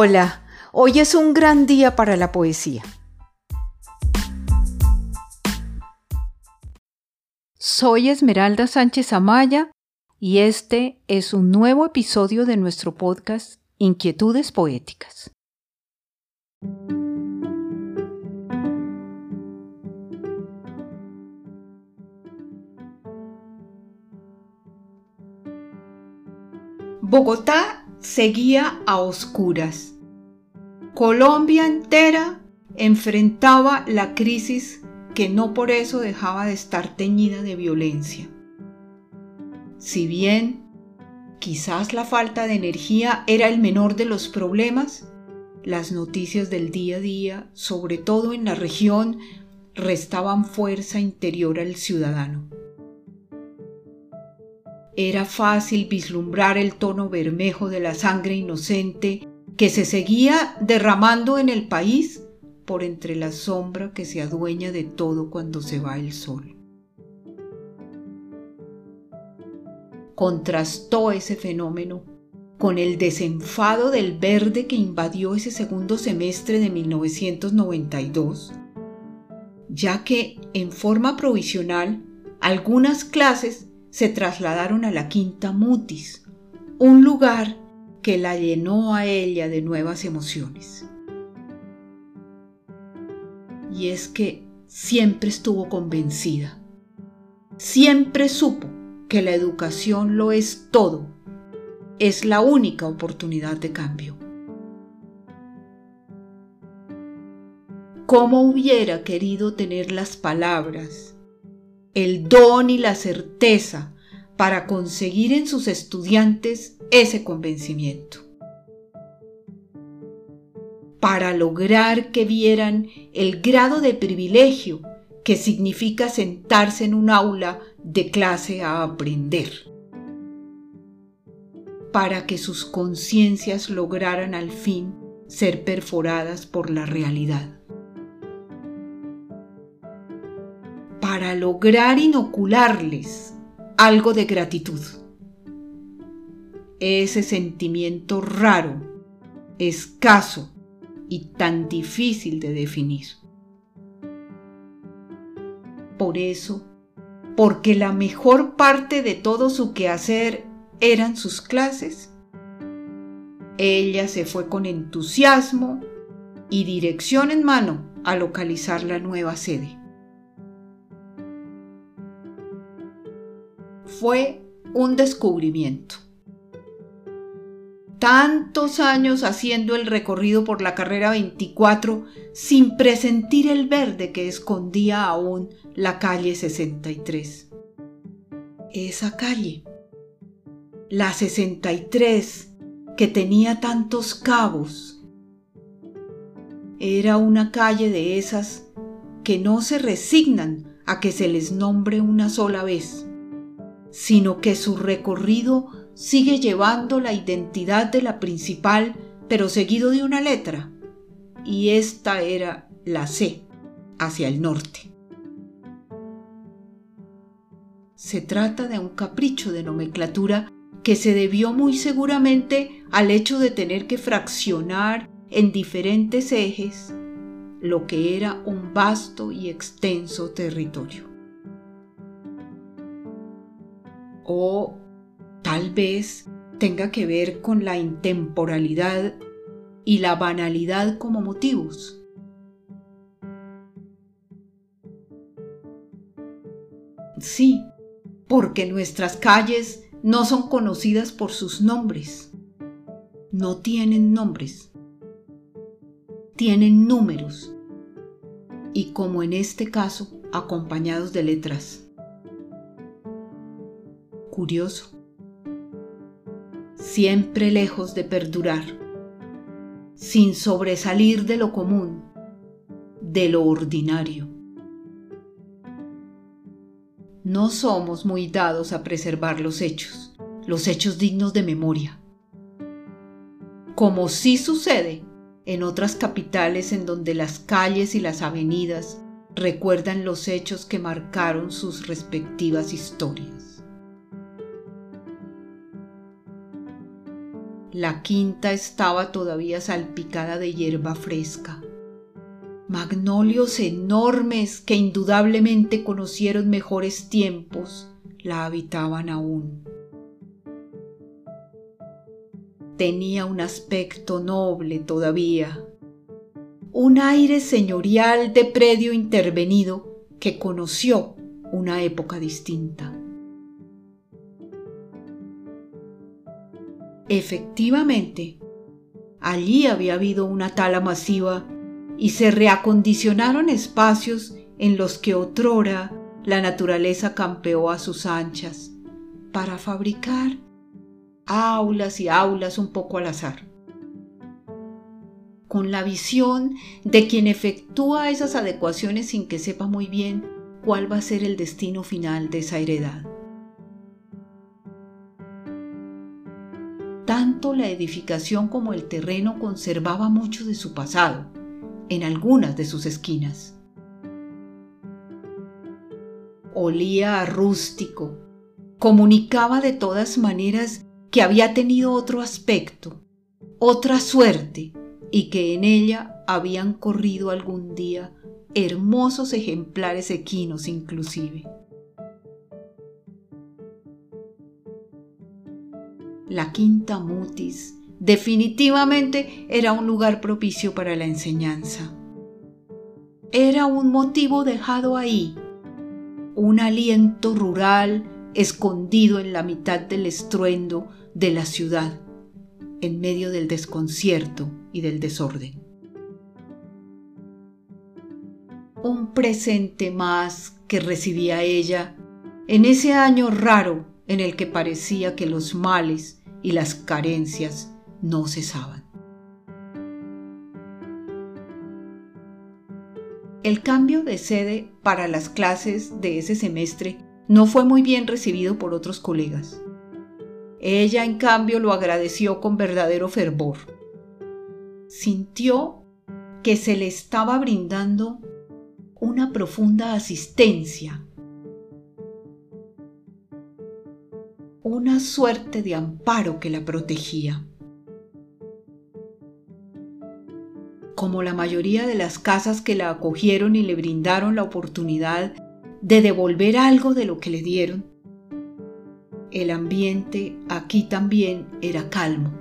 Hola, hoy es un gran día para la poesía. Soy Esmeralda Sánchez Amaya y este es un nuevo episodio de nuestro podcast Inquietudes Poéticas. Bogotá seguía a oscuras. Colombia entera enfrentaba la crisis que no por eso dejaba de estar teñida de violencia. Si bien quizás la falta de energía era el menor de los problemas, las noticias del día a día, sobre todo en la región, restaban fuerza interior al ciudadano. Era fácil vislumbrar el tono bermejo de la sangre inocente que se seguía derramando en el país por entre la sombra que se adueña de todo cuando se va el sol. Contrastó ese fenómeno con el desenfado del verde que invadió ese segundo semestre de 1992, ya que en forma provisional algunas clases se trasladaron a la Quinta Mutis, un lugar que la llenó a ella de nuevas emociones. Y es que siempre estuvo convencida, siempre supo que la educación lo es todo, es la única oportunidad de cambio. ¿Cómo hubiera querido tener las palabras, el don y la certeza para conseguir en sus estudiantes ese convencimiento. Para lograr que vieran el grado de privilegio que significa sentarse en un aula de clase a aprender. Para que sus conciencias lograran al fin ser perforadas por la realidad. Lograr inocularles algo de gratitud. Ese sentimiento raro, escaso y tan difícil de definir. Por eso, porque la mejor parte de todo su quehacer eran sus clases, ella se fue con entusiasmo y dirección en mano a localizar la nueva sede. Fue un descubrimiento. Tantos años haciendo el recorrido por la carrera 24 sin presentir el verde que escondía aún la calle 63. Esa calle, la 63, que tenía tantos cabos, era una calle de esas que no se resignan a que se les nombre una sola vez sino que su recorrido sigue llevando la identidad de la principal, pero seguido de una letra, y esta era la C, hacia el norte. Se trata de un capricho de nomenclatura que se debió muy seguramente al hecho de tener que fraccionar en diferentes ejes lo que era un vasto y extenso territorio. O tal vez tenga que ver con la intemporalidad y la banalidad como motivos. Sí, porque nuestras calles no son conocidas por sus nombres. No tienen nombres. Tienen números. Y como en este caso, acompañados de letras curioso, siempre lejos de perdurar, sin sobresalir de lo común, de lo ordinario. No somos muy dados a preservar los hechos, los hechos dignos de memoria, como sí sucede en otras capitales en donde las calles y las avenidas recuerdan los hechos que marcaron sus respectivas historias. La quinta estaba todavía salpicada de hierba fresca. Magnolios enormes que indudablemente conocieron mejores tiempos la habitaban aún. Tenía un aspecto noble todavía, un aire señorial de predio intervenido que conoció una época distinta. Efectivamente, allí había habido una tala masiva y se reacondicionaron espacios en los que otrora la naturaleza campeó a sus anchas para fabricar aulas y aulas un poco al azar. Con la visión de quien efectúa esas adecuaciones sin que sepa muy bien cuál va a ser el destino final de esa heredad. Tanto la edificación como el terreno conservaba mucho de su pasado en algunas de sus esquinas. Olía a rústico, comunicaba de todas maneras que había tenido otro aspecto, otra suerte, y que en ella habían corrido algún día hermosos ejemplares equinos inclusive. La quinta mutis definitivamente era un lugar propicio para la enseñanza. Era un motivo dejado ahí, un aliento rural escondido en la mitad del estruendo de la ciudad, en medio del desconcierto y del desorden. Un presente más que recibía ella en ese año raro en el que parecía que los males y las carencias no cesaban. El cambio de sede para las clases de ese semestre no fue muy bien recibido por otros colegas. Ella, en cambio, lo agradeció con verdadero fervor. Sintió que se le estaba brindando una profunda asistencia, una suerte de amparo que la protegía. como la mayoría de las casas que la acogieron y le brindaron la oportunidad de devolver algo de lo que le dieron, el ambiente aquí también era calmo.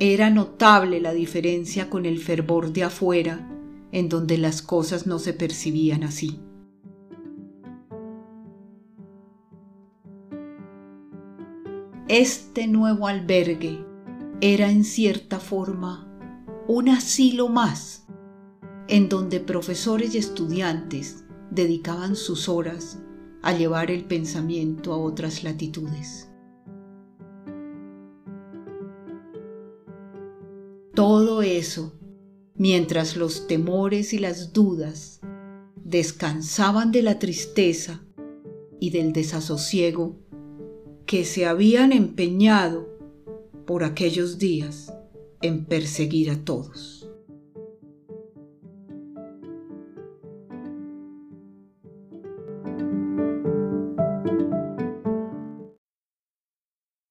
Era notable la diferencia con el fervor de afuera, en donde las cosas no se percibían así. Este nuevo albergue era en cierta forma un asilo más en donde profesores y estudiantes dedicaban sus horas a llevar el pensamiento a otras latitudes. Todo eso, mientras los temores y las dudas descansaban de la tristeza y del desasosiego que se habían empeñado por aquellos días en perseguir a todos.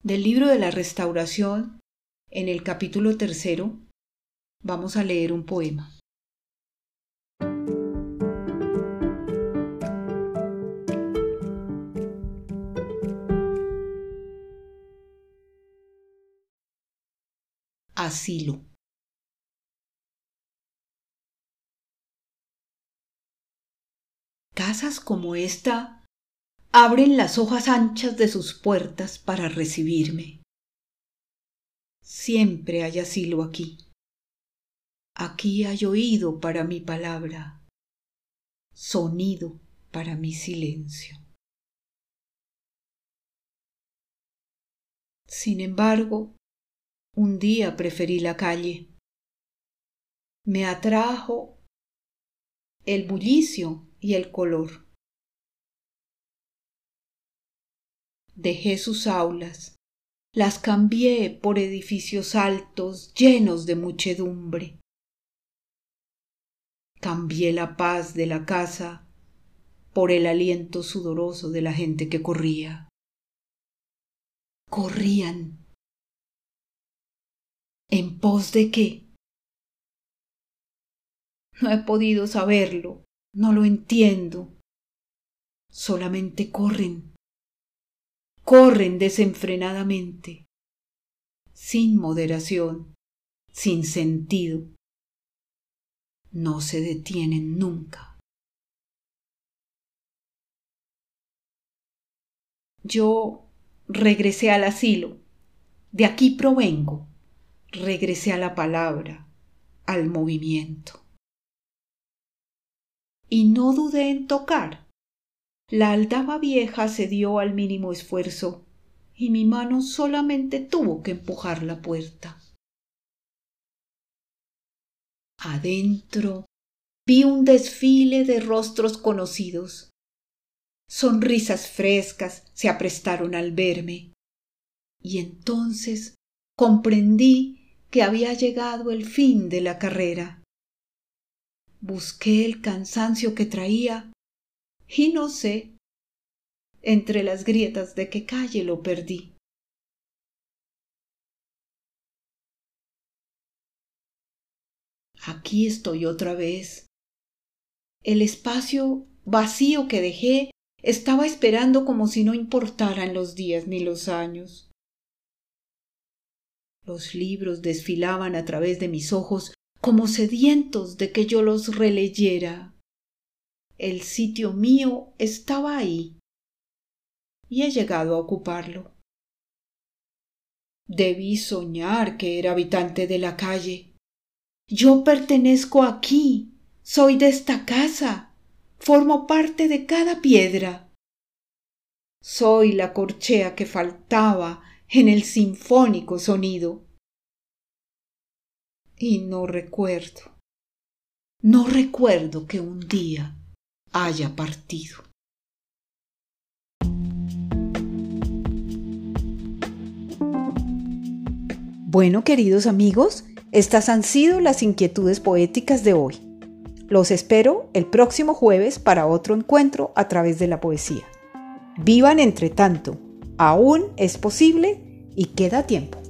Del libro de la restauración, en el capítulo tercero, vamos a leer un poema. Asilo. Casas como esta abren las hojas anchas de sus puertas para recibirme. Siempre hay asilo aquí. Aquí hay oído para mi palabra, sonido para mi silencio. Sin embargo, un día preferí la calle. Me atrajo el bullicio y el color. Dejé sus aulas, las cambié por edificios altos llenos de muchedumbre. Cambié la paz de la casa por el aliento sudoroso de la gente que corría corrían. ¿En pos de qué? No he podido saberlo, no lo entiendo. Solamente corren, corren desenfrenadamente, sin moderación, sin sentido. No se detienen nunca. Yo regresé al asilo. De aquí provengo. Regresé a la palabra, al movimiento. Y no dudé en tocar. La aldaba vieja cedió al mínimo esfuerzo y mi mano solamente tuvo que empujar la puerta. Adentro vi un desfile de rostros conocidos, sonrisas frescas se aprestaron al verme. Y entonces comprendí que había llegado el fin de la carrera. Busqué el cansancio que traía y no sé, entre las grietas de qué calle lo perdí. Aquí estoy otra vez. El espacio vacío que dejé estaba esperando como si no importaran los días ni los años. Los libros desfilaban a través de mis ojos como sedientos de que yo los releyera. El sitio mío estaba ahí y he llegado a ocuparlo. Debí soñar que era habitante de la calle. Yo pertenezco aquí, soy de esta casa, formo parte de cada piedra. Soy la corchea que faltaba en el sinfónico sonido. Y no recuerdo, no recuerdo que un día haya partido. Bueno, queridos amigos, estas han sido las inquietudes poéticas de hoy. Los espero el próximo jueves para otro encuentro a través de la poesía. Vivan entre tanto, aún es posible y queda tiempo.